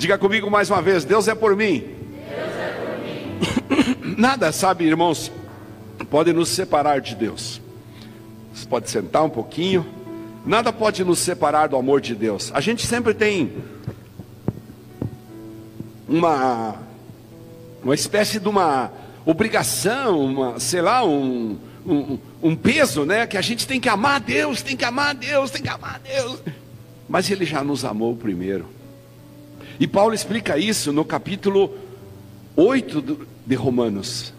Diga comigo mais uma vez: Deus é por mim. Deus é por mim. Nada, sabe, irmãos, pode nos separar de Deus. Você pode sentar um pouquinho. Nada pode nos separar do amor de Deus. A gente sempre tem uma uma espécie de uma obrigação, uma, sei lá, um, um, um, peso, né? Que a gente tem que amar a Deus, tem que amar a Deus, tem que amar a Deus. Mas Ele já nos amou primeiro. E Paulo explica isso no capítulo 8 de Romanos.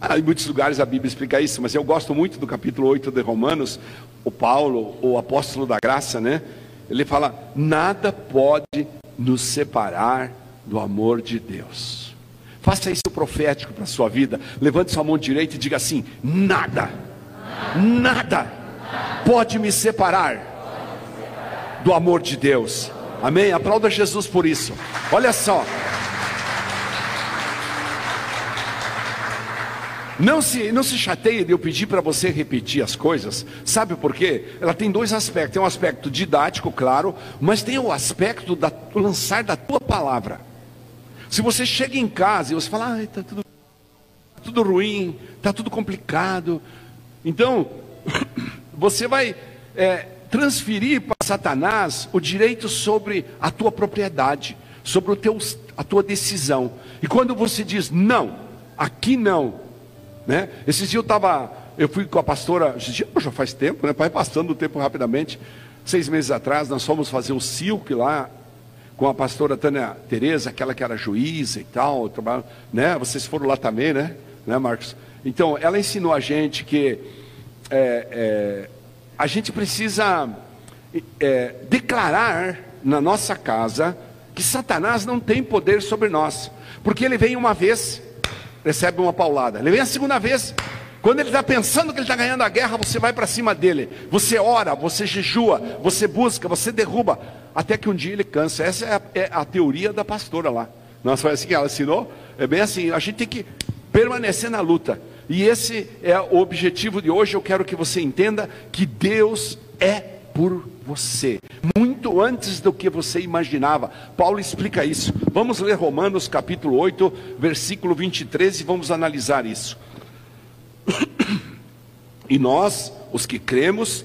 Ah, em muitos lugares a Bíblia explica isso, mas eu gosto muito do capítulo 8 de Romanos. O Paulo, o apóstolo da graça, né? Ele fala: nada pode nos separar do amor de Deus. Faça isso profético para a sua vida. Levante sua mão direita e diga assim: nada, nada pode me separar do amor de Deus. Amém? Aplauda Jesus por isso. Olha só. Não se, não se chateie de eu pedir para você repetir as coisas. Sabe por quê? Ela tem dois aspectos. Tem um aspecto didático, claro, mas tem o aspecto da lançar da tua palavra. Se você chega em casa e você fala, ah, está tudo, tudo ruim, está tudo complicado. Então, você vai é, transferir para Satanás o direito sobre a tua propriedade, sobre o teu, a tua decisão. E quando você diz não, aqui não, né? Esses dias eu estava, eu fui com a pastora, já faz tempo, né? Vai passando o tempo rapidamente. Seis meses atrás nós fomos fazer o silk lá com a pastora Tânia Tereza, aquela que era juíza e tal, né? Vocês foram lá também, né? Né, Marcos? Então, ela ensinou a gente que é, é, a gente precisa é, declarar na nossa casa que Satanás não tem poder sobre nós, porque ele vem uma vez, recebe uma paulada, ele vem a segunda vez, quando ele está pensando que ele está ganhando a guerra, você vai para cima dele, você ora, você jejua, você busca, você derruba, até que um dia ele cansa. Essa é a, é a teoria da pastora lá. Nós foi assim que ela ensinou, é bem assim, a gente tem que permanecer na luta. E esse é o objetivo de hoje. Eu quero que você entenda que Deus é por você, muito antes do que você imaginava. Paulo explica isso. Vamos ler Romanos capítulo 8, versículo 23 e vamos analisar isso. E nós, os que cremos,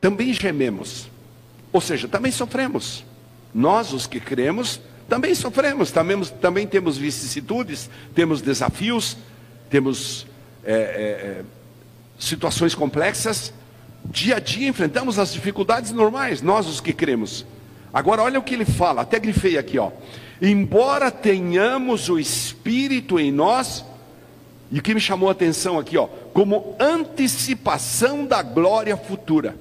também gememos, ou seja, também sofremos. Nós, os que cremos, também sofremos, também, também temos vicissitudes, temos desafios, temos é, é, é, situações complexas. Dia a dia enfrentamos as dificuldades normais, nós os que cremos. Agora olha o que ele fala, até grifei aqui, ó. Embora tenhamos o Espírito em nós, e o que me chamou a atenção aqui, ó, como antecipação da glória futura.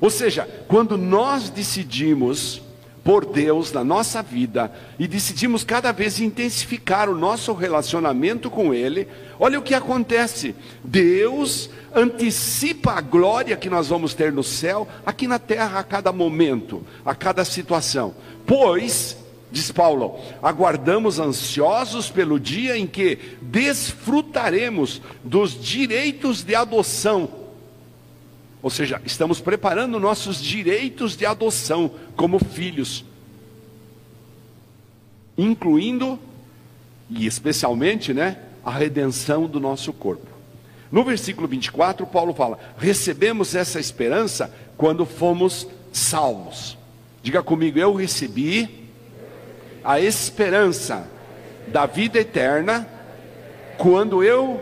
Ou seja, quando nós decidimos por Deus na nossa vida e decidimos cada vez intensificar o nosso relacionamento com Ele, olha o que acontece: Deus antecipa a glória que nós vamos ter no céu, aqui na terra, a cada momento, a cada situação. Pois, diz Paulo, aguardamos ansiosos pelo dia em que desfrutaremos dos direitos de adoção ou seja, estamos preparando nossos direitos de adoção como filhos, incluindo e especialmente, né, a redenção do nosso corpo. No versículo 24, Paulo fala: "Recebemos essa esperança quando fomos salvos". Diga comigo, eu recebi a esperança da vida eterna quando eu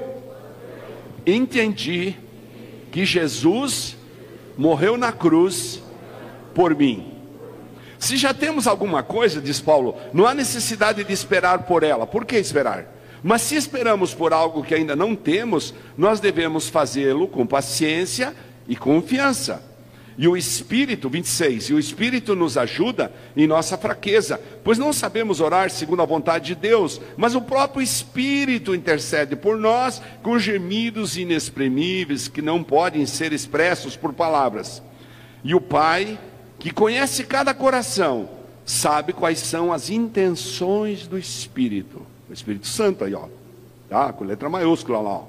entendi que Jesus morreu na cruz por mim. Se já temos alguma coisa, diz Paulo, não há necessidade de esperar por ela. Por que esperar? Mas se esperamos por algo que ainda não temos, nós devemos fazê-lo com paciência e confiança. E o Espírito, 26, e o Espírito nos ajuda em nossa fraqueza, pois não sabemos orar segundo a vontade de Deus, mas o próprio Espírito intercede por nós com gemidos inexprimíveis que não podem ser expressos por palavras. E o Pai, que conhece cada coração, sabe quais são as intenções do Espírito. O Espírito Santo aí, ó, tá? Com letra maiúscula lá, ó.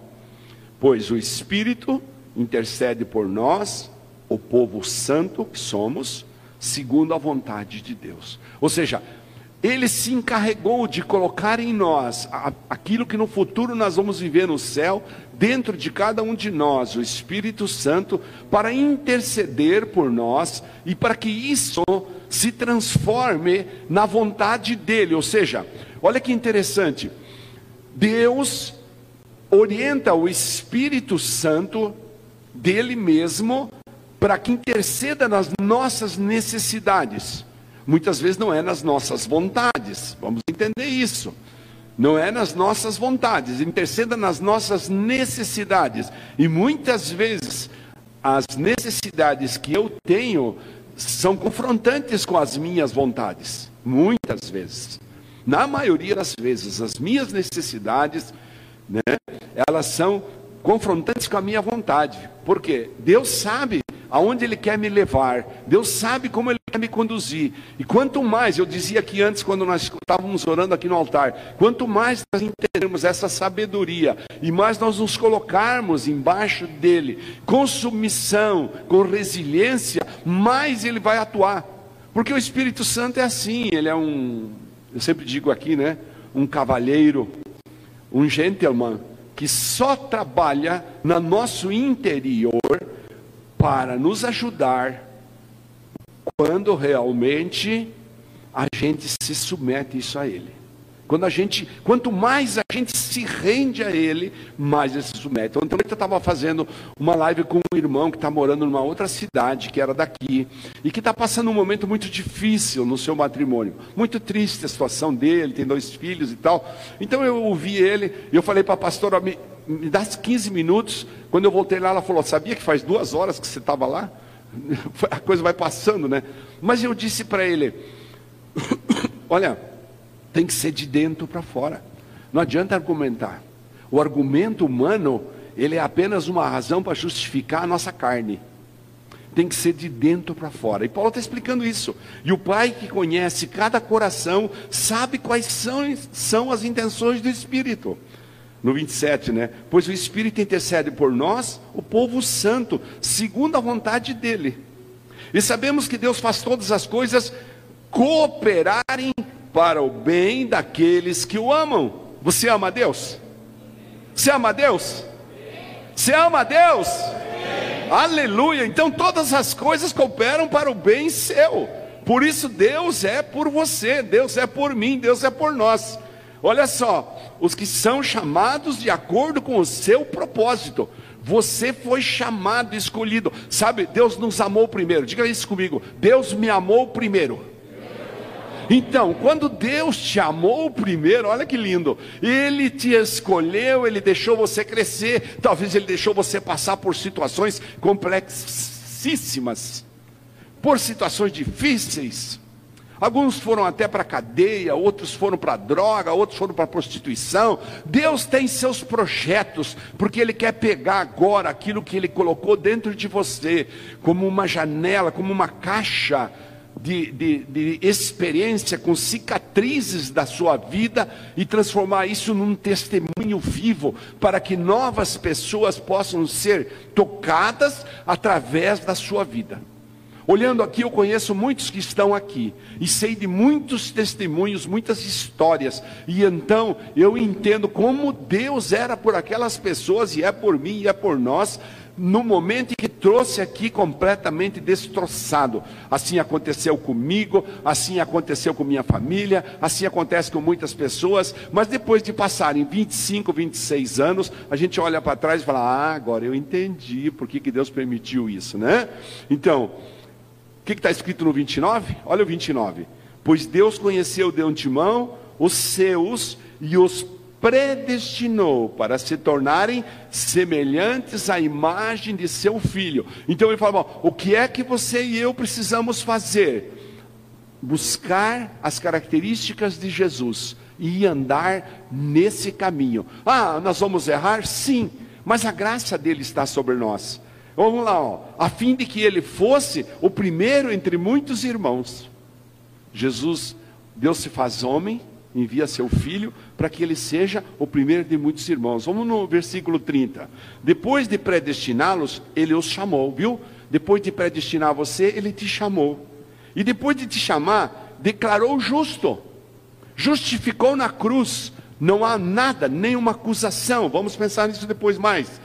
Pois o Espírito intercede por nós o povo santo que somos, segundo a vontade de Deus. Ou seja, ele se encarregou de colocar em nós aquilo que no futuro nós vamos viver no céu, dentro de cada um de nós, o Espírito Santo, para interceder por nós e para que isso se transforme na vontade dele. Ou seja, olha que interessante, Deus orienta o Espírito Santo dele mesmo para que interceda nas nossas necessidades. Muitas vezes não é nas nossas vontades, vamos entender isso. Não é nas nossas vontades, interceda nas nossas necessidades. E muitas vezes as necessidades que eu tenho são confrontantes com as minhas vontades. Muitas vezes. Na maioria das vezes, as minhas necessidades, né, elas são confrontantes com a minha vontade. Porque Deus sabe aonde Ele quer me levar, Deus sabe como Ele quer me conduzir. E quanto mais, eu dizia aqui antes, quando nós estávamos orando aqui no altar, quanto mais nós entendermos essa sabedoria e mais nós nos colocarmos embaixo dele, com submissão, com resiliência, mais Ele vai atuar. Porque o Espírito Santo é assim, ele é um, eu sempre digo aqui, né? Um cavalheiro, um gentleman, que só trabalha no nosso interior para nos ajudar quando realmente a gente se submete isso a Ele. Quando a gente, quanto mais a gente se rende a Ele, mais ele se submete. Ontem eu estava fazendo uma live com um irmão que está morando numa outra cidade, que era daqui, e que está passando um momento muito difícil no seu matrimônio. Muito triste a situação dele, tem dois filhos e tal. Então eu ouvi ele, e eu falei para a pastora, me, dá 15 minutos. Quando eu voltei lá, ela falou: Sabia que faz duas horas que você estava lá? A coisa vai passando, né? Mas eu disse para ele: Olha, tem que ser de dentro para fora. Não adianta argumentar. O argumento humano, ele é apenas uma razão para justificar a nossa carne. Tem que ser de dentro para fora. E Paulo está explicando isso. E o Pai que conhece cada coração sabe quais são, são as intenções do Espírito no 27, né? Pois o Espírito intercede por nós, o povo santo, segundo a vontade dele. E sabemos que Deus faz todas as coisas cooperarem para o bem daqueles que o amam. Você ama a Deus? Você ama a Deus? Você ama a Deus? Aleluia! Então todas as coisas cooperam para o bem seu. Por isso Deus é por você, Deus é por mim, Deus é por nós. Olha só, os que são chamados de acordo com o seu propósito. Você foi chamado, escolhido. Sabe, Deus nos amou primeiro. Diga isso comigo. Deus me amou primeiro. Então, quando Deus te amou primeiro, olha que lindo, Ele te escolheu, Ele deixou você crescer, talvez Ele deixou você passar por situações complexíssimas, por situações difíceis, Alguns foram até para a cadeia, outros foram para a droga, outros foram para a prostituição. Deus tem seus projetos, porque Ele quer pegar agora aquilo que Ele colocou dentro de você, como uma janela, como uma caixa de, de, de, experiência, com cicatrizes da sua vida e transformar isso num testemunho vivo, para que novas pessoas possam ser tocadas através da sua vida. Olhando aqui, eu conheço muitos que estão aqui e sei de muitos testemunhos, muitas histórias, e então eu entendo como Deus era por aquelas pessoas e é por mim e é por nós, no momento em que trouxe aqui completamente destroçado. Assim aconteceu comigo, assim aconteceu com minha família, assim acontece com muitas pessoas, mas depois de passarem 25, 26 anos, a gente olha para trás e fala: Ah, agora eu entendi por que, que Deus permitiu isso, né? Então. O que está escrito no 29? Olha o 29. Pois Deus conheceu de antemão os seus e os predestinou para se tornarem semelhantes à imagem de seu filho. Então ele fala: o que é que você e eu precisamos fazer? Buscar as características de Jesus e andar nesse caminho. Ah, nós vamos errar? Sim, mas a graça dele está sobre nós. Vamos lá, ó. a fim de que ele fosse o primeiro entre muitos irmãos. Jesus, Deus se faz homem, envia seu filho para que ele seja o primeiro de muitos irmãos. Vamos no versículo 30. Depois de predestiná-los, ele os chamou, viu? Depois de predestinar você, ele te chamou. E depois de te chamar, declarou justo, justificou na cruz. Não há nada, nenhuma acusação. Vamos pensar nisso depois mais.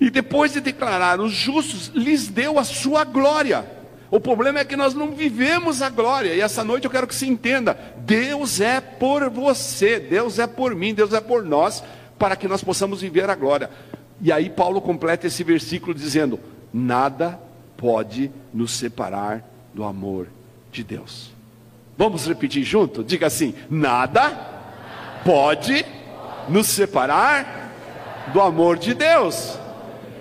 E depois de declarar os justos, lhes deu a sua glória. O problema é que nós não vivemos a glória. E essa noite eu quero que se entenda: Deus é por você, Deus é por mim, Deus é por nós, para que nós possamos viver a glória. E aí Paulo completa esse versículo dizendo: Nada pode nos separar do amor de Deus. Vamos repetir junto? Diga assim: Nada pode nos separar do amor de Deus.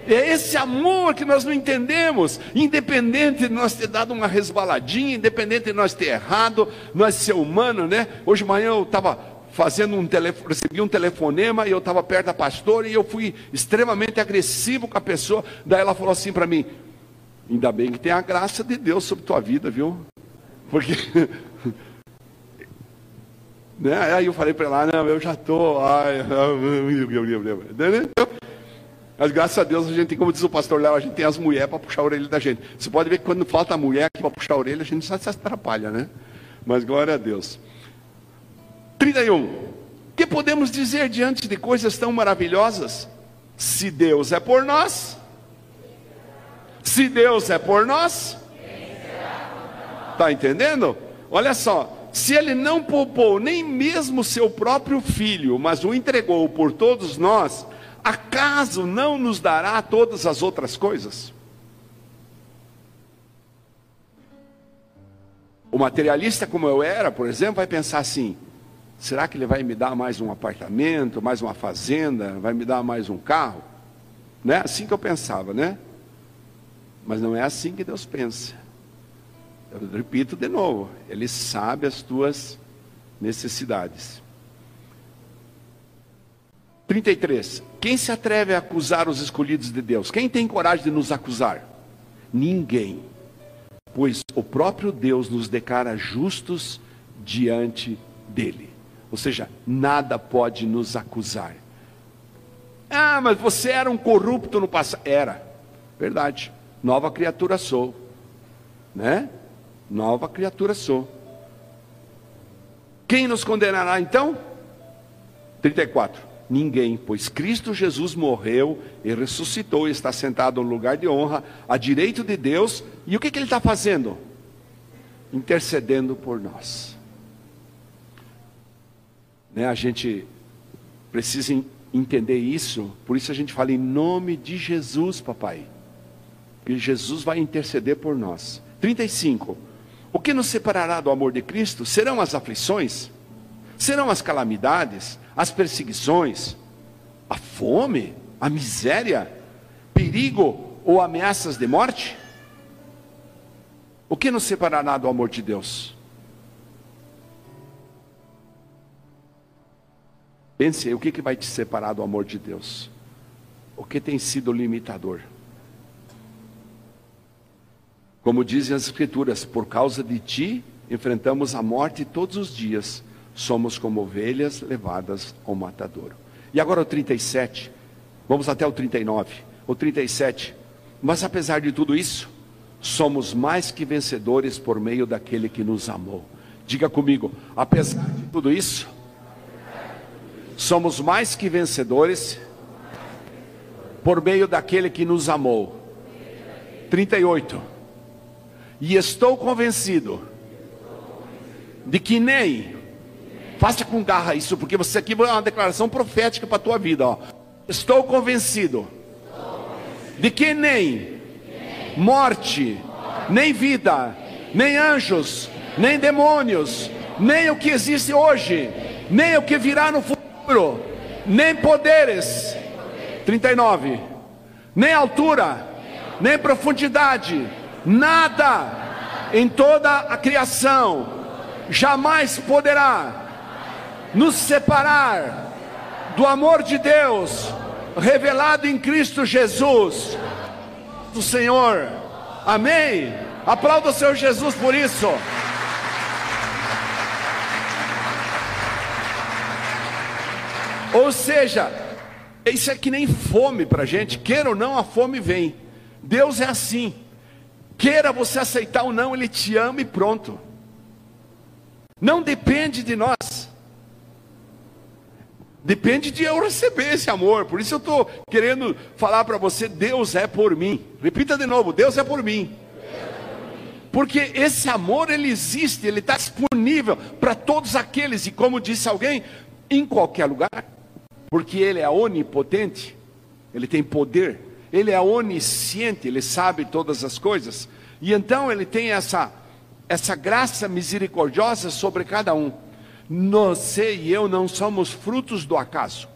É esse amor que nós não entendemos, independente de nós ter dado uma resbaladinha, independente de nós ter errado, nós ser humano, né? Hoje de manhã eu estava fazendo um telefone, recebi um telefonema e eu estava perto da pastora e eu fui extremamente agressivo com a pessoa. Daí ela falou assim para mim: Ainda bem que tem a graça de Deus sobre tua vida, viu? Porque. né? Aí eu falei para ela: Não, eu já estou. Mas graças a Deus a gente tem, como diz o pastor Léo, a gente tem as mulheres para puxar a orelha da gente. Você pode ver que quando falta a mulher para puxar a orelha, a gente só se atrapalha, né? Mas glória a Deus. 31. Que podemos dizer diante de coisas tão maravilhosas? Se Deus é por nós, se Deus é por nós, está entendendo? Olha só, se Ele não poupou nem mesmo seu próprio filho, mas o entregou por todos nós, acaso não nos dará todas as outras coisas? O materialista, como eu era, por exemplo, vai pensar assim: será que ele vai me dar mais um apartamento, mais uma fazenda, vai me dar mais um carro? Não é assim que eu pensava, né? Mas não é assim que Deus pensa. Eu repito de novo: Ele sabe as tuas necessidades. 33. Quem se atreve a acusar os escolhidos de Deus? Quem tem coragem de nos acusar? Ninguém. Pois o próprio Deus nos declara justos diante dele. Ou seja, nada pode nos acusar. Ah, mas você era um corrupto no passado. Era. Verdade. Nova criatura sou. Né? Nova criatura sou. Quem nos condenará então? 34. Ninguém, pois Cristo Jesus morreu e ressuscitou e está sentado no lugar de honra, à direita de Deus, e o que, que ele está fazendo? Intercedendo por nós. Né, a gente precisa entender isso, por isso a gente fala em nome de Jesus, papai. E Jesus vai interceder por nós. 35. O que nos separará do amor de Cristo? Serão as aflições? Serão as calamidades? As perseguições, a fome, a miséria, perigo ou ameaças de morte? O que nos separará do amor de Deus? Pense aí, o que, que vai te separar do amor de Deus? O que tem sido limitador? Como dizem as Escrituras, por causa de ti enfrentamos a morte todos os dias somos como ovelhas levadas ao matadouro. E agora o 37, vamos até o 39, o 37. Mas apesar de tudo isso, somos mais que vencedores por meio daquele que nos amou. Diga comigo, apesar de tudo isso, somos mais que vencedores por meio daquele que nos amou. 38. E estou convencido de que nem Faça com garra isso, porque você aqui vai uma declaração profética para a tua vida. Ó. Estou convencido de que nem morte, nem vida, nem anjos, nem demônios, nem o que existe hoje, nem o que virá no futuro, nem poderes. 39. Nem altura, nem profundidade, nada em toda a criação jamais poderá nos separar do amor de Deus revelado em Cristo Jesus, do Senhor. Amém. Aplauda o Senhor Jesus por isso. Ou seja, isso é que nem fome para a gente, queira ou não, a fome vem. Deus é assim. Queira você aceitar ou não, Ele te ama e pronto. Não depende de nós. Depende de eu receber esse amor. Por isso eu estou querendo falar para você: Deus é por mim. Repita de novo: Deus é por mim. Porque esse amor ele existe, ele está disponível para todos aqueles, e como disse alguém, em qualquer lugar, porque ele é onipotente, ele tem poder, ele é onisciente, ele sabe todas as coisas, e então ele tem essa, essa graça misericordiosa sobre cada um. Você e eu não somos frutos do acaso.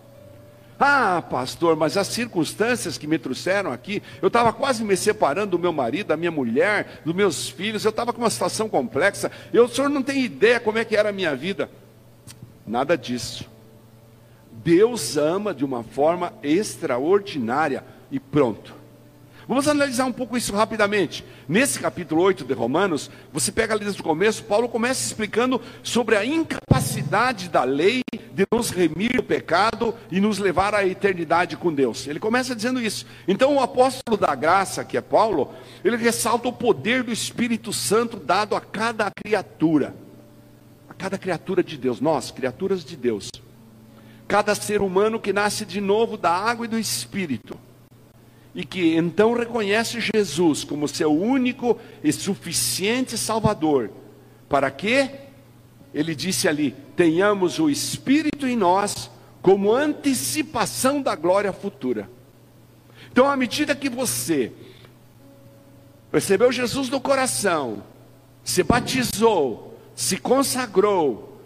Ah, pastor, mas as circunstâncias que me trouxeram aqui, eu estava quase me separando do meu marido, da minha mulher, dos meus filhos, eu estava com uma situação complexa. Eu, o senhor não tem ideia como é que era a minha vida. Nada disso. Deus ama de uma forma extraordinária e pronto. Vamos analisar um pouco isso rapidamente. Nesse capítulo 8 de Romanos, você pega ali desde o começo, Paulo começa explicando sobre a incapacidade da lei de nos remir do pecado e nos levar à eternidade com Deus. Ele começa dizendo isso. Então, o apóstolo da graça, que é Paulo, ele ressalta o poder do Espírito Santo dado a cada criatura. A cada criatura de Deus, nós, criaturas de Deus. Cada ser humano que nasce de novo da água e do Espírito e que então reconhece Jesus como seu único e suficiente Salvador, para que, ele disse ali, tenhamos o Espírito em nós como antecipação da glória futura. Então, à medida que você recebeu Jesus no coração, se batizou, se consagrou,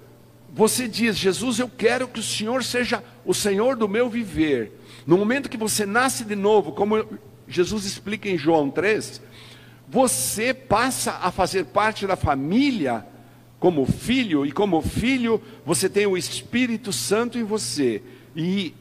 você diz: Jesus, eu quero que o Senhor seja o Senhor do meu viver no momento que você nasce de novo, como Jesus explica em João 3, você passa a fazer parte da família como filho, e como filho você tem o Espírito Santo em você, e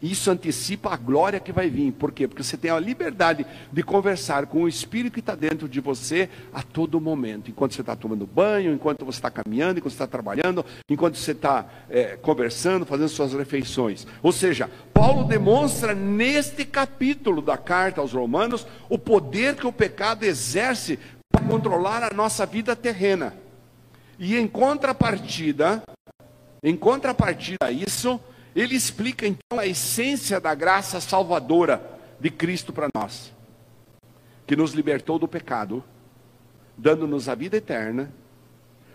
isso antecipa a glória que vai vir. Por quê? Porque você tem a liberdade de conversar com o Espírito que está dentro de você a todo momento. Enquanto você está tomando banho, enquanto você está caminhando, enquanto você está trabalhando, enquanto você está é, conversando, fazendo suas refeições. Ou seja, Paulo demonstra neste capítulo da carta aos Romanos o poder que o pecado exerce para controlar a nossa vida terrena. E em contrapartida, em contrapartida a isso, ele explica então a essência da graça salvadora de Cristo para nós, que nos libertou do pecado, dando-nos a vida eterna,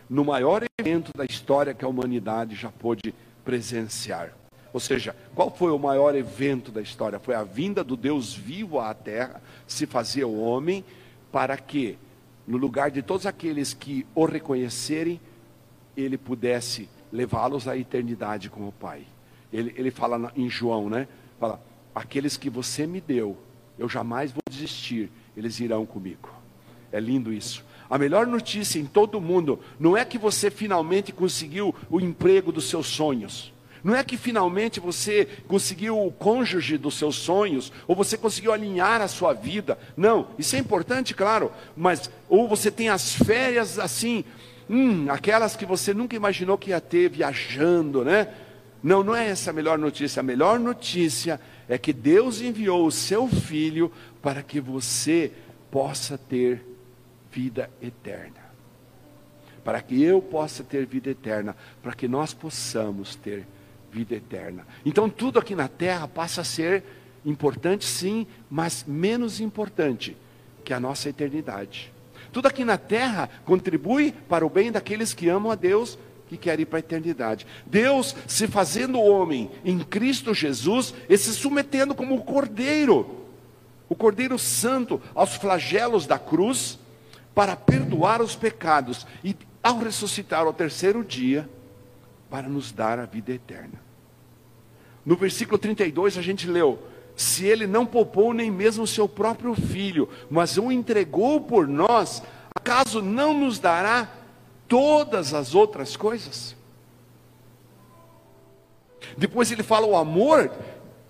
no maior evento da história que a humanidade já pôde presenciar. Ou seja, qual foi o maior evento da história? Foi a vinda do Deus vivo à terra, se fazer o homem, para que, no lugar de todos aqueles que o reconhecerem, ele pudesse levá-los à eternidade com o Pai ele, ele fala em João, né? Fala, aqueles que você me deu, eu jamais vou desistir, eles irão comigo. É lindo isso. A melhor notícia em todo o mundo não é que você finalmente conseguiu o emprego dos seus sonhos. Não é que finalmente você conseguiu o cônjuge dos seus sonhos, ou você conseguiu alinhar a sua vida. Não, isso é importante, claro, mas ou você tem as férias assim, hum, aquelas que você nunca imaginou que ia ter viajando, né? Não, não é essa a melhor notícia. A melhor notícia é que Deus enviou o seu filho para que você possa ter vida eterna. Para que eu possa ter vida eterna, para que nós possamos ter vida eterna. Então tudo aqui na terra passa a ser importante sim, mas menos importante que a nossa eternidade. Tudo aqui na terra contribui para o bem daqueles que amam a Deus que quer ir para a eternidade. Deus se fazendo homem em Cristo Jesus e se submetendo como o Cordeiro, o Cordeiro Santo, aos flagelos da cruz, para perdoar os pecados e, ao ressuscitar ao terceiro dia, para nos dar a vida eterna. No versículo 32 a gente leu: Se ele não poupou nem mesmo seu próprio filho, mas o entregou por nós, acaso não nos dará todas as outras coisas. Depois ele fala o amor,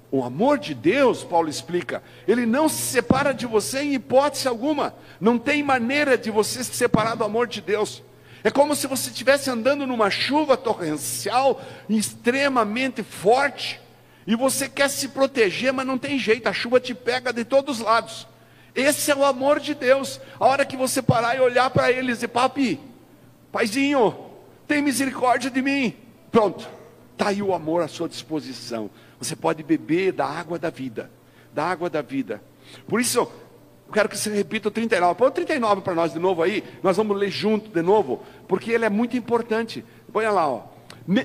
o amor de Deus, Paulo explica, ele não se separa de você em hipótese alguma. Não tem maneira de você se separar do amor de Deus. É como se você estivesse andando numa chuva torrencial extremamente forte e você quer se proteger, mas não tem jeito, a chuva te pega de todos os lados. Esse é o amor de Deus. A hora que você parar e olhar para ele e Papi, paizinho, tem misericórdia de mim. Pronto, está aí o amor à sua disposição. Você pode beber da água da vida, da água da vida. Por isso, eu quero que você repita o 39. Põe o 39 para nós de novo aí. Nós vamos ler junto de novo, porque ele é muito importante. Põe lá, ó.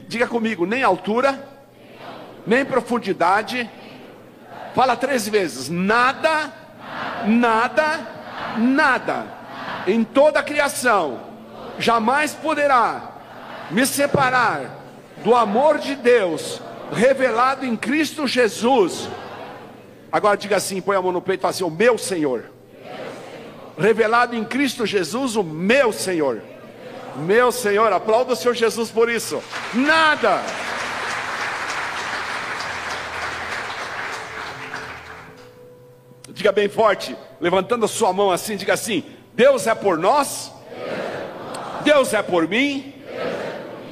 Diga comigo: nem altura, nem profundidade. Fala três vezes: nada, nada, nada, em toda a criação, jamais poderá me separar do amor de Deus revelado em Cristo Jesus. Agora diga assim: põe a mão no peito e fala assim: O meu Senhor. Revelado em Cristo Jesus, o meu Senhor. Meu Senhor, aplauda o Senhor Jesus por isso. Nada. Diga bem forte, levantando a sua mão assim, diga assim: Deus é por nós, Deus é por mim,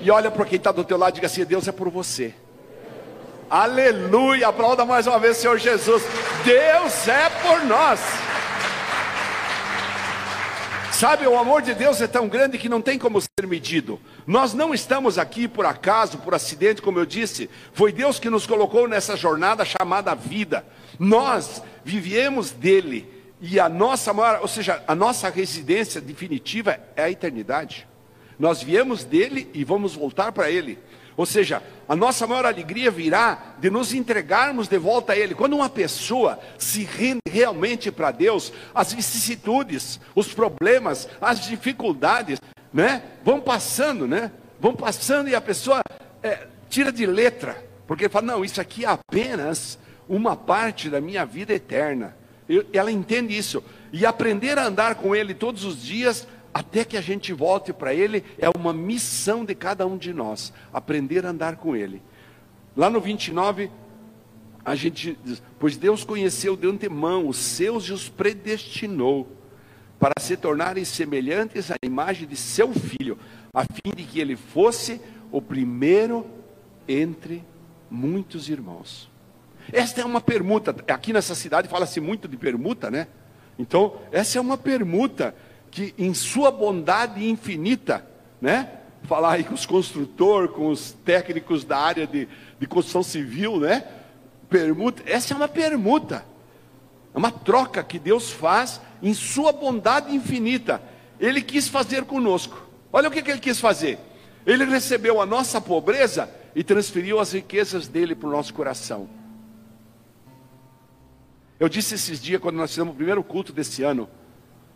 e olha para quem está do teu lado e diga assim: Deus é por você. Aleluia, aplauda mais uma vez, Senhor Jesus. Deus é por nós. Sabe, o amor de Deus é tão grande que não tem como ser medido. Nós não estamos aqui por acaso, por acidente, como eu disse. Foi Deus que nos colocou nessa jornada chamada vida. Nós vivemos dele. E a nossa maior, ou seja, a nossa residência definitiva é a eternidade. Nós viemos dele e vamos voltar para ele. Ou seja, a nossa maior alegria virá de nos entregarmos de volta a Ele. Quando uma pessoa se rende realmente para Deus, as vicissitudes, os problemas, as dificuldades, né, vão passando, né? Vão passando e a pessoa é, tira de letra, porque fala: não, isso aqui é apenas uma parte da minha vida eterna. Ela entende isso e aprender a andar com Ele todos os dias até que a gente volte para Ele, é uma missão de cada um de nós, aprender a andar com Ele. Lá no 29, a gente diz: Pois Deus conheceu de antemão os seus e os predestinou, para se tornarem semelhantes à imagem de seu filho, a fim de que ele fosse o primeiro entre muitos irmãos. Esta é uma permuta. Aqui nessa cidade fala-se muito de permuta, né? Então, essa é uma permuta que em sua bondade infinita, né? Falar aí com os construtores, com os técnicos da área de, de construção civil, né? Permuta, essa é uma permuta, é uma troca que Deus faz em sua bondade infinita. Ele quis fazer conosco. Olha o que, que ele quis fazer. Ele recebeu a nossa pobreza e transferiu as riquezas dele para o nosso coração. Eu disse esses dias, quando nós fizemos o primeiro culto desse ano,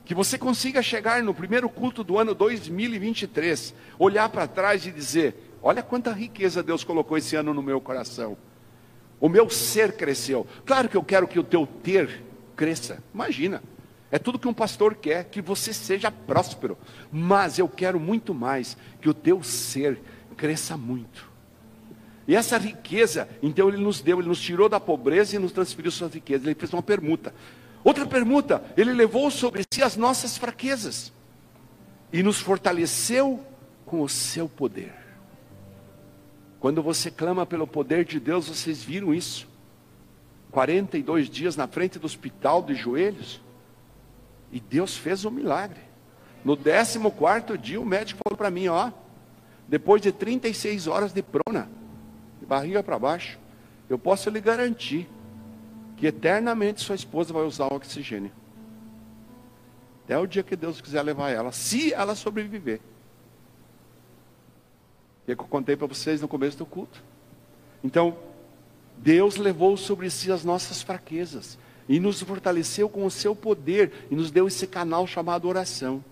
que você consiga chegar no primeiro culto do ano 2023, olhar para trás e dizer: Olha quanta riqueza Deus colocou esse ano no meu coração. O meu ser cresceu. Claro que eu quero que o teu ter cresça. Imagina. É tudo que um pastor quer, que você seja próspero. Mas eu quero muito mais que o teu ser cresça muito. E essa riqueza, então ele nos deu, ele nos tirou da pobreza e nos transferiu suas riquezas. Ele fez uma permuta. Outra pergunta: Ele levou sobre si as nossas fraquezas e nos fortaleceu com o seu poder. Quando você clama pelo poder de Deus, vocês viram isso? 42 dias na frente do hospital de joelhos. E Deus fez um milagre. No 14 dia, o médico falou para mim: Ó, depois de 36 horas de prona, de barriga para baixo, eu posso lhe garantir que eternamente sua esposa vai usar o oxigênio. Até o dia que Deus quiser levar ela, se ela sobreviver. Que eu contei para vocês no começo do culto. Então, Deus levou sobre si as nossas fraquezas e nos fortaleceu com o seu poder e nos deu esse canal chamado oração.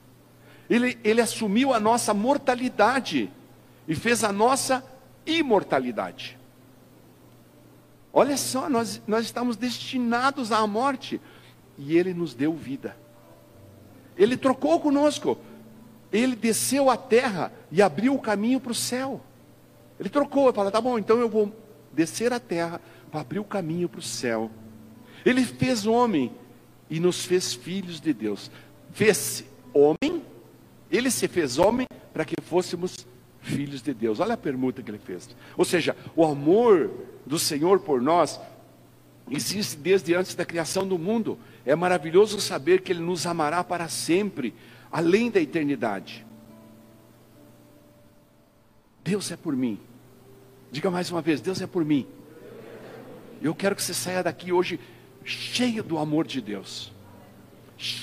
Ele, ele assumiu a nossa mortalidade e fez a nossa imortalidade. Olha só, nós, nós estamos destinados à morte. E Ele nos deu vida. Ele trocou conosco. Ele desceu à terra e abriu o caminho para o céu. Ele trocou, ele fala, tá bom, então eu vou descer à terra para abrir o caminho para o céu. Ele fez homem e nos fez filhos de Deus. Fez-se homem, ele se fez homem para que fôssemos filhos de Deus. Olha a permuta que ele fez. Ou seja, o amor do Senhor por nós existe desde antes da criação do mundo. É maravilhoso saber que Ele nos amará para sempre, além da eternidade. Deus é por mim. Diga mais uma vez: Deus é por mim. Eu quero que você saia daqui hoje cheio do amor de Deus,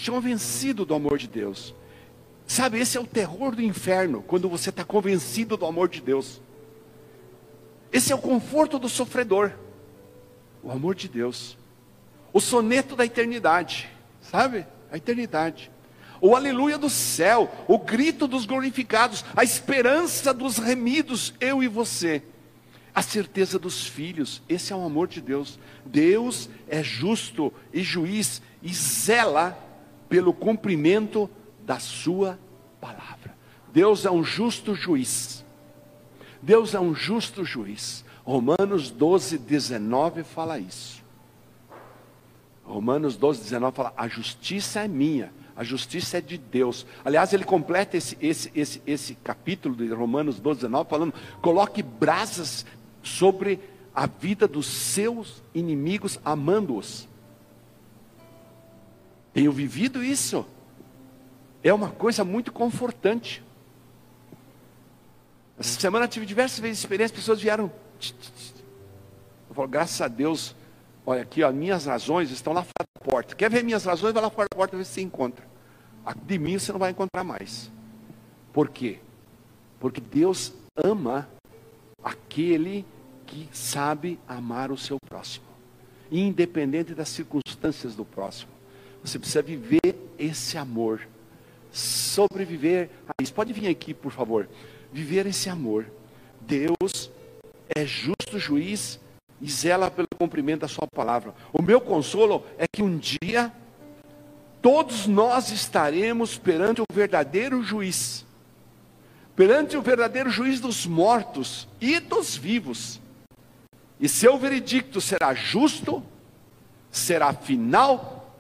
convencido do amor de Deus. Sabe, esse é o terror do inferno, quando você está convencido do amor de Deus. Esse é o conforto do sofredor, o amor de Deus. O soneto da eternidade, sabe? A eternidade. O aleluia do céu, o grito dos glorificados, a esperança dos remidos, eu e você. A certeza dos filhos, esse é o amor de Deus. Deus é justo e juiz e zela pelo cumprimento da sua palavra. Deus é um justo juiz. Deus é um justo juiz. Romanos 12, 19 fala isso. Romanos 12, 19 fala: a justiça é minha, a justiça é de Deus. Aliás, ele completa esse, esse, esse, esse capítulo de Romanos 12, 19, falando: coloque brasas sobre a vida dos seus inimigos, amando-os. Tenho vivido isso. É uma coisa muito confortante. Essa semana tive diversas vezes experiências, pessoas vieram. Eu falo, graças a Deus, olha aqui, ó, minhas razões estão lá fora da porta. Quer ver minhas razões? Vai lá fora da porta ver se você encontra. De mim você não vai encontrar mais. Por quê? Porque Deus ama aquele que sabe amar o seu próximo, independente das circunstâncias do próximo. Você precisa viver esse amor, sobreviver a isso. Pode vir aqui, por favor. Viver esse amor. Deus é justo juiz e zela pelo cumprimento da sua palavra. O meu consolo é que um dia todos nós estaremos perante o verdadeiro juiz, perante o verdadeiro juiz dos mortos e dos vivos. E seu veredicto será justo, será final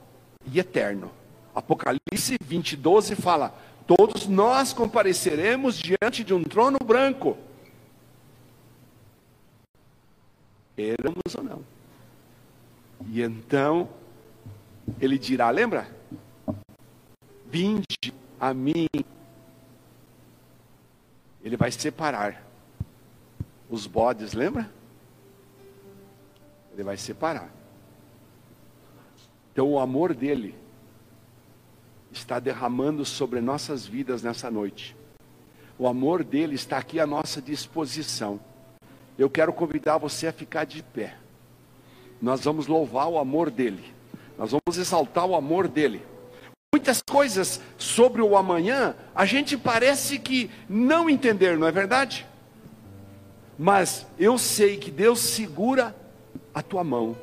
e eterno. Apocalipse 20, 12 fala: Todos nós compareceremos diante de um trono branco. Éramos ou não. E então, ele dirá: Lembra? Vinde a mim. Ele vai separar os bodes, lembra? Ele vai separar. Então o amor dele está derramando sobre nossas vidas nessa noite. O amor dele está aqui à nossa disposição. Eu quero convidar você a ficar de pé. Nós vamos louvar o amor dele. Nós vamos exaltar o amor dele. Muitas coisas sobre o amanhã a gente parece que não entender, não é verdade? Mas eu sei que Deus segura a tua mão.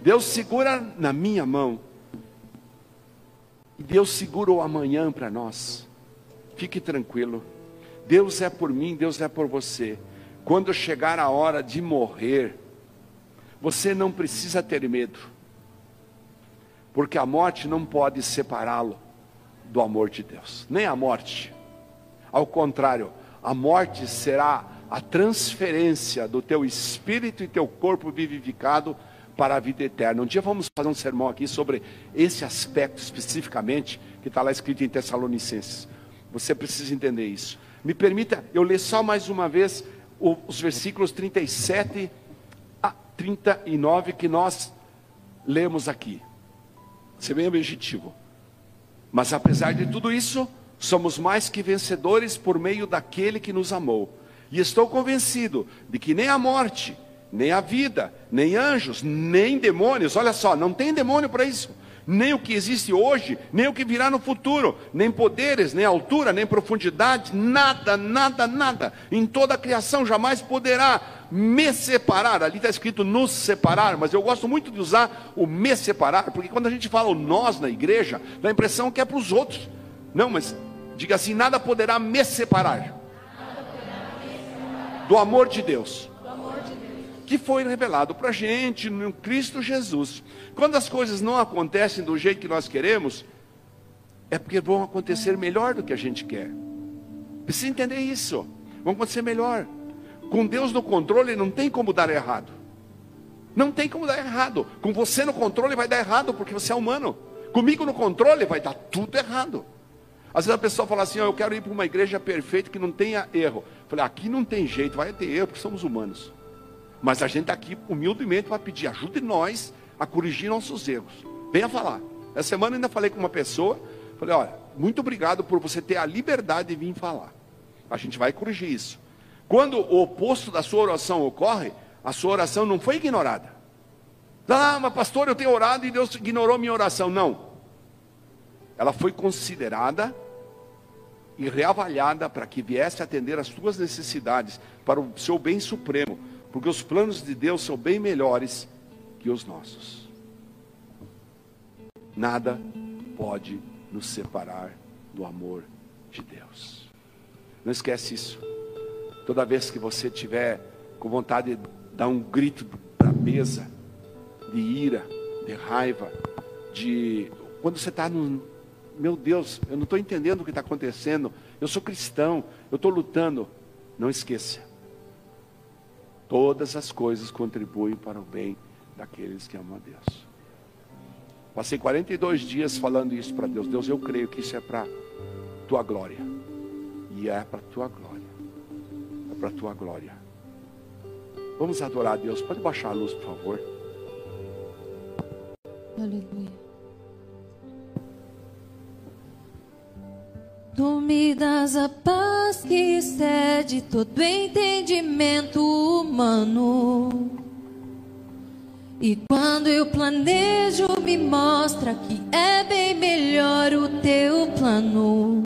Deus segura na minha mão. Deus segura o amanhã para nós. Fique tranquilo. Deus é por mim, Deus é por você. Quando chegar a hora de morrer, você não precisa ter medo. Porque a morte não pode separá-lo do amor de Deus, nem a morte. Ao contrário, a morte será a transferência do teu espírito e teu corpo vivificado para a vida eterna. Um dia vamos fazer um sermão aqui sobre esse aspecto especificamente que está lá escrito em Tessalonicenses. Você precisa entender isso. Me permita eu ler só mais uma vez os versículos 37 a 39 que nós lemos aqui. Ser bem objetivo. Mas apesar de tudo isso, somos mais que vencedores por meio daquele que nos amou. E estou convencido de que nem a morte, nem a vida, nem anjos, nem demônios, olha só, não tem demônio para isso. Nem o que existe hoje, nem o que virá no futuro, nem poderes, nem altura, nem profundidade, nada, nada, nada, em toda a criação jamais poderá me separar. Ali está escrito nos separar, mas eu gosto muito de usar o me separar, porque quando a gente fala o nós na igreja, dá a impressão que é para os outros. Não, mas diga assim: nada poderá me separar do amor de Deus. Que foi revelado para a gente no Cristo Jesus. Quando as coisas não acontecem do jeito que nós queremos, é porque vão acontecer melhor do que a gente quer. Precisa entender isso. Vão acontecer melhor. Com Deus no controle não tem como dar errado. Não tem como dar errado. Com você no controle vai dar errado, porque você é humano. Comigo no controle vai dar tudo errado. Às vezes a pessoa fala assim: oh, Eu quero ir para uma igreja perfeita que não tenha erro. Eu falei: Aqui não tem jeito, vai ter erro, porque somos humanos. Mas a gente está aqui humildemente para pedir ajuda de nós a corrigir nossos erros. Venha falar. Essa semana ainda falei com uma pessoa. Falei: Olha, muito obrigado por você ter a liberdade de vir falar. A gente vai corrigir isso. Quando o oposto da sua oração ocorre, a sua oração não foi ignorada. Ah, mas pastor, eu tenho orado e Deus ignorou minha oração. Não. Ela foi considerada e reavaliada para que viesse atender às tuas necessidades, para o seu bem supremo, porque os planos de Deus são bem melhores que os nossos. Nada pode nos separar do amor de Deus. Não esquece isso. Toda vez que você tiver com vontade de dar um grito de brabeza, de ira, de raiva, de quando você está no meu Deus, eu não estou entendendo o que está acontecendo. Eu sou cristão, eu estou lutando. Não esqueça. Todas as coisas contribuem para o bem daqueles que amam a Deus. Passei 42 dias falando isso para Deus. Deus, eu creio que isso é para tua glória. E é para tua glória. É para tua glória. Vamos adorar a Deus. Pode baixar a luz, por favor. Aleluia. Tu me das a paz que excede todo entendimento humano. E quando eu planejo, me mostra que é bem melhor o teu plano.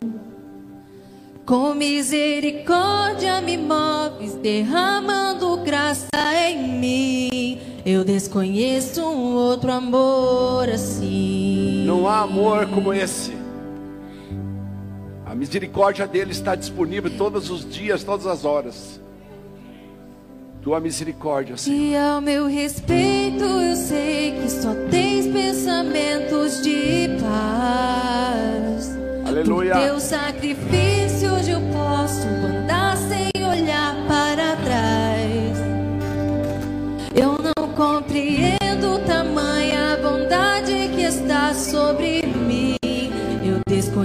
Com misericórdia me moves, derramando graça em mim. Eu desconheço um outro amor assim. Não há amor como esse. Misericórdia dele está disponível todos os dias, todas as horas. Tua misericórdia, Senhor. E ao meu respeito, eu sei que só tens pensamentos de paz. Aleluia. Por teu sacrifício, hoje eu posso andar sem olhar para trás. Eu não compreendo tamanha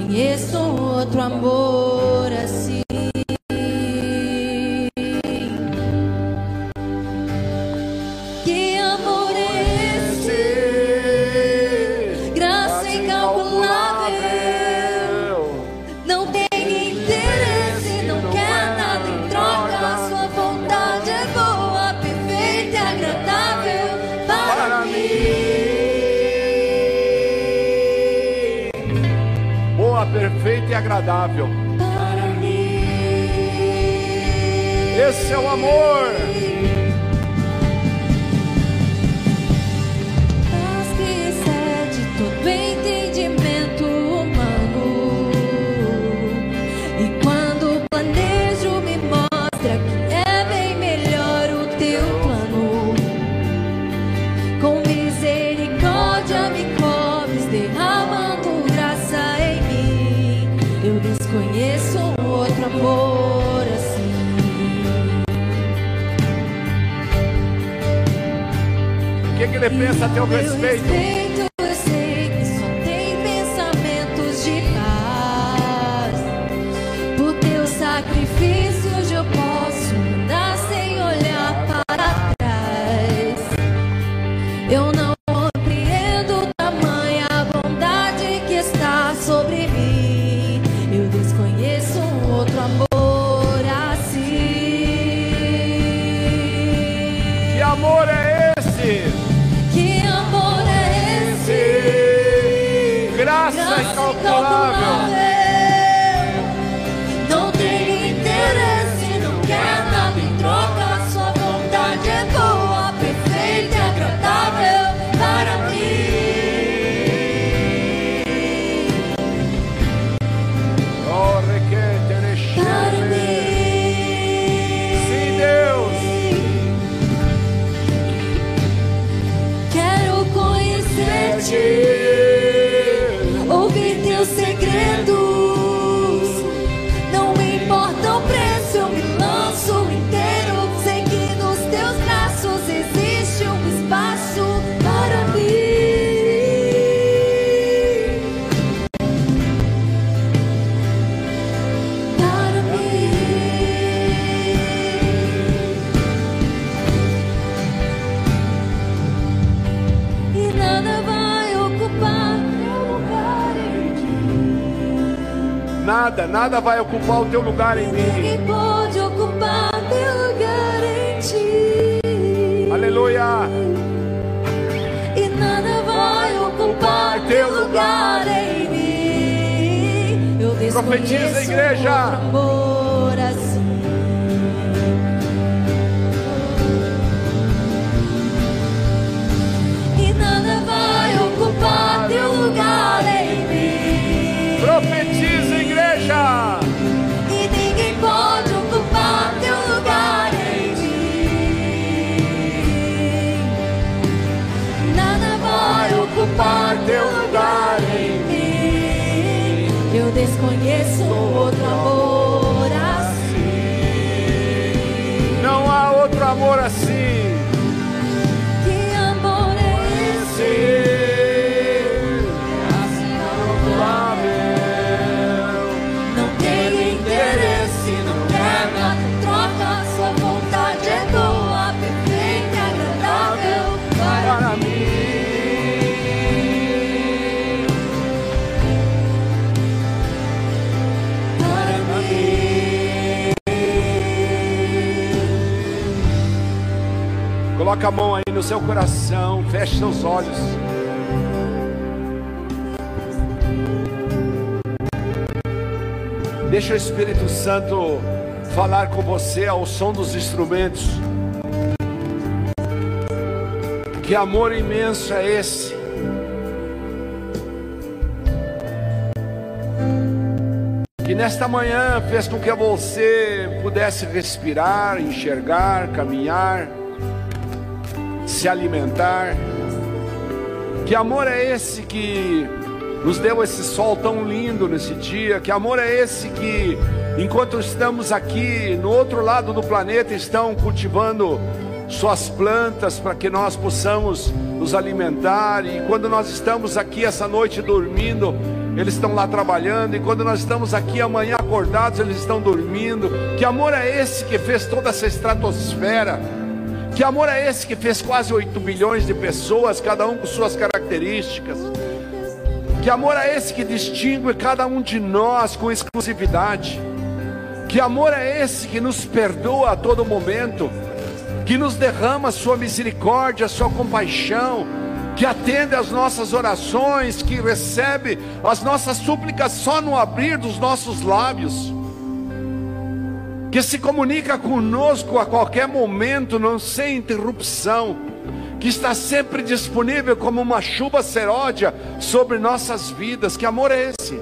Eu desconheço outro amor vai ocupar o teu lugar em mim. Ninguém pode ocupar teu lugar em ti. Aleluia. E nada vai ocupar teu lugar em mim. Eu Profetiza, igreja. amor assim. E nada vai ocupar teu lugar em mim. Profetiza, igreja. Coloca a mão aí no seu coração, feche seus olhos. Deixa o Espírito Santo falar com você ao som dos instrumentos. Que amor imenso é esse? Que nesta manhã fez com que você pudesse respirar, enxergar, caminhar, se alimentar. Que amor é esse que nos deu esse sol tão lindo nesse dia? Que amor é esse que, enquanto estamos aqui no outro lado do planeta, estão cultivando suas plantas para que nós possamos nos alimentar? E quando nós estamos aqui essa noite dormindo, eles estão lá trabalhando, e quando nós estamos aqui amanhã acordados, eles estão dormindo. Que amor é esse que fez toda essa estratosfera? Que amor é esse que fez quase 8 bilhões de pessoas, cada um com suas características? Que amor é esse que distingue cada um de nós com exclusividade? Que amor é esse que nos perdoa a todo momento? Que nos derrama sua misericórdia, sua compaixão? Que atende às nossas orações, que recebe as nossas súplicas só no abrir dos nossos lábios? Que se comunica conosco a qualquer momento, não sem interrupção, que está sempre disponível como uma chuva seródia sobre nossas vidas. Que amor é esse?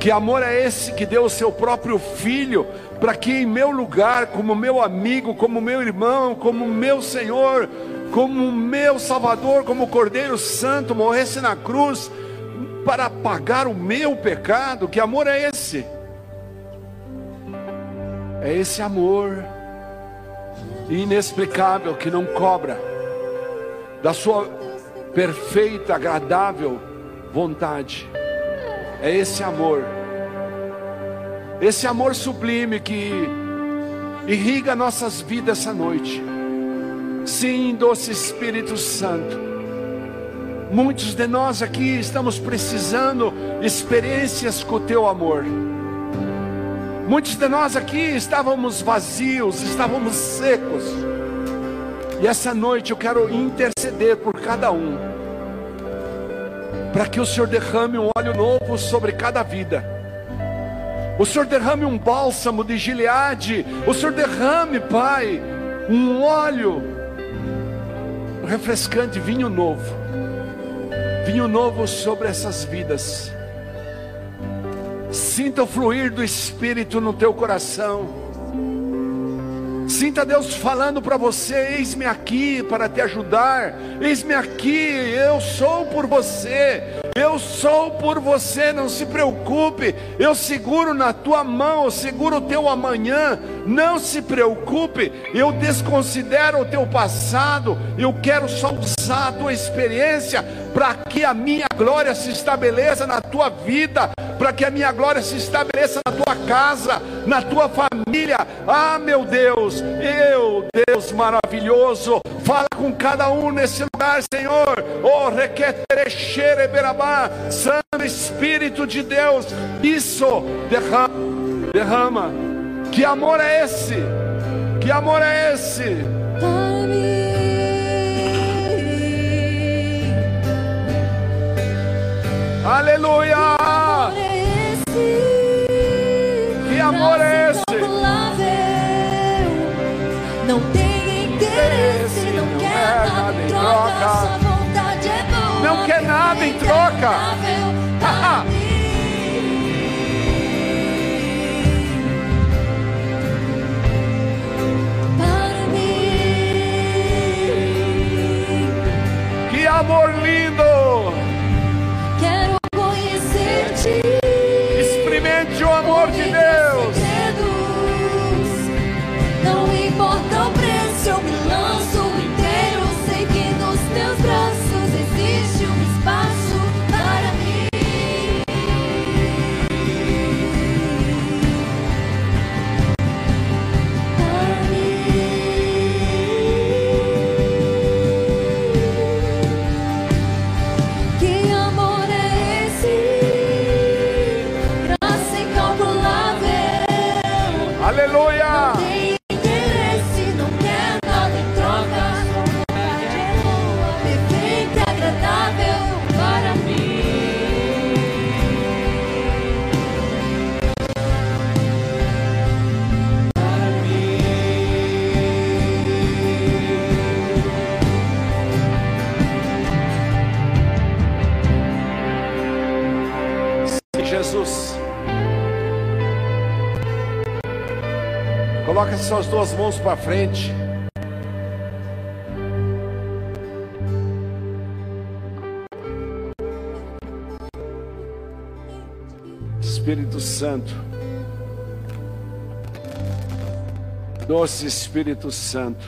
Que amor é esse que deu o seu próprio filho para que em meu lugar, como meu amigo, como meu irmão, como meu Senhor, como meu Salvador, como Cordeiro Santo, morresse na cruz para pagar o meu pecado? Que amor é esse? É esse amor inexplicável que não cobra da sua perfeita, agradável vontade. É esse amor, esse amor sublime que irriga nossas vidas essa noite. Sim, doce Espírito Santo. Muitos de nós aqui estamos precisando experiências com o teu amor. Muitos de nós aqui estávamos vazios, estávamos secos. E essa noite eu quero interceder por cada um, para que o Senhor derrame um óleo novo sobre cada vida. O Senhor derrame um bálsamo de Gileade. O Senhor derrame, Pai, um óleo refrescante, vinho novo. Vinho novo sobre essas vidas. Sinta o fluir do Espírito no teu coração. Sinta Deus falando para você: eis-me aqui para te ajudar, eis-me aqui, eu sou por você, eu sou por você, não se preocupe, eu seguro na tua mão, eu seguro o teu amanhã, não se preocupe, eu desconsidero o teu passado, eu quero só usar a tua experiência para que a minha glória se estabeleça na tua vida, para que a minha glória se estabeleça na tua casa, na tua família. Ah, meu Deus, eu, Deus maravilhoso, fala com cada um nesse lugar, Senhor. Oh, requeterechere berabá, Santo Espírito de Deus, isso derrama, derrama. Que amor é esse? Que amor é esse? Aleluia! Troca. Não quer nada em troca. Que amor lindo! Suas duas mãos para frente. Espírito Santo. Doce Espírito Santo.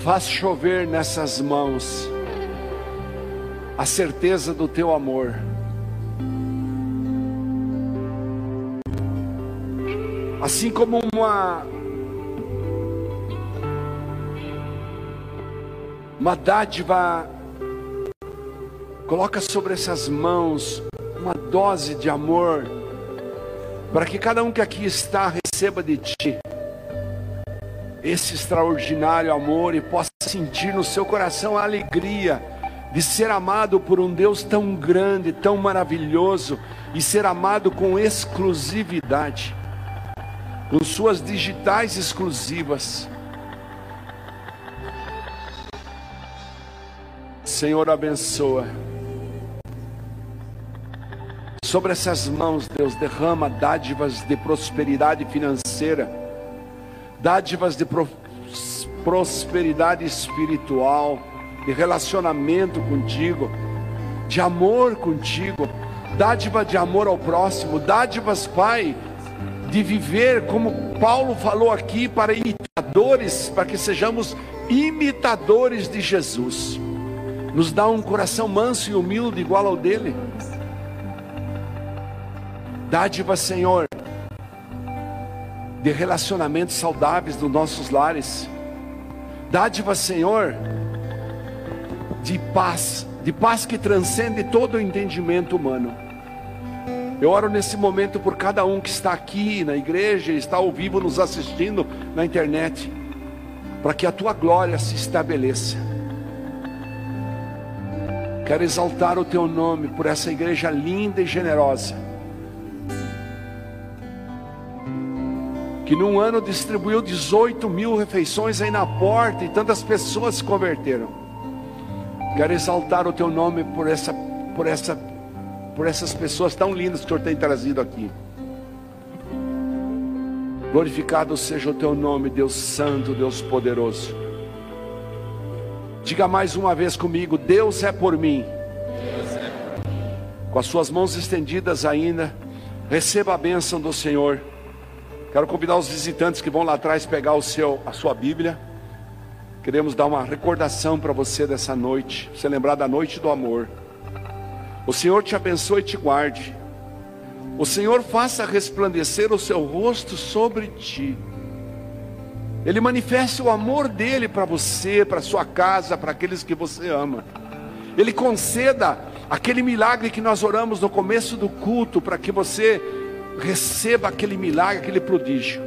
Faz chover nessas mãos a certeza do teu amor. Assim como uma uma dádiva coloca sobre essas mãos uma dose de amor para que cada um que aqui está receba de ti esse extraordinário amor e possa sentir no seu coração a alegria de ser amado por um Deus tão grande, tão maravilhoso e ser amado com exclusividade, com suas digitais exclusivas. Senhor, abençoa. Sobre essas mãos, Deus, derrama dádivas de prosperidade financeira, dádivas de pro- prosperidade espiritual, de relacionamento contigo, de amor contigo, dádiva de amor ao próximo, dádivas, Pai, de viver como Paulo falou aqui para imitadores, para que sejamos imitadores de Jesus. Nos dá um coração manso e humilde igual ao dele. Dádiva, Senhor, de relacionamentos saudáveis nos nossos lares. Dádiva, Senhor, de paz, de paz que transcende todo o entendimento humano. Eu oro nesse momento por cada um que está aqui na igreja, está ao vivo nos assistindo na internet, para que a tua glória se estabeleça. Quero exaltar o teu nome por essa igreja linda e generosa, que num ano distribuiu 18 mil refeições aí na porta e tantas pessoas se converteram. Quero exaltar o teu nome por essa, por essa, por essas pessoas tão lindas que o Senhor tem trazido aqui. Glorificado seja o teu nome, Deus Santo, Deus Poderoso. Diga mais uma vez comigo: Deus é por mim. Com as suas mãos estendidas ainda, receba a bênção do Senhor. Quero convidar os visitantes que vão lá atrás pegar o seu, a sua Bíblia. Queremos dar uma recordação para você dessa noite, você lembrar da noite do amor. O Senhor te abençoe e te guarde. O Senhor faça resplandecer o seu rosto sobre ti. Ele manifeste o amor dele para você, para sua casa, para aqueles que você ama. Ele conceda aquele milagre que nós oramos no começo do culto, para que você receba aquele milagre, aquele prodígio.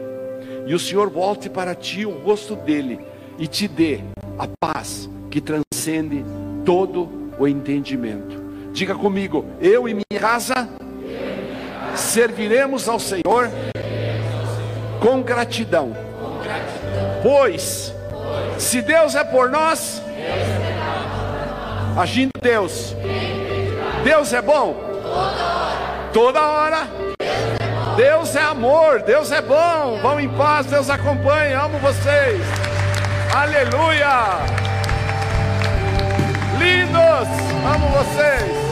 E o Senhor volte para ti o rosto dele e te dê a paz que transcende todo o entendimento. Diga comigo, eu e minha casa serviremos ao Senhor com gratidão. Pois, se Deus é por nós, agindo Deus, Deus é bom toda hora. Deus é amor, Deus é bom. Vão em paz, Deus acompanha. Amo vocês. Aleluia. Lindos, amo vocês.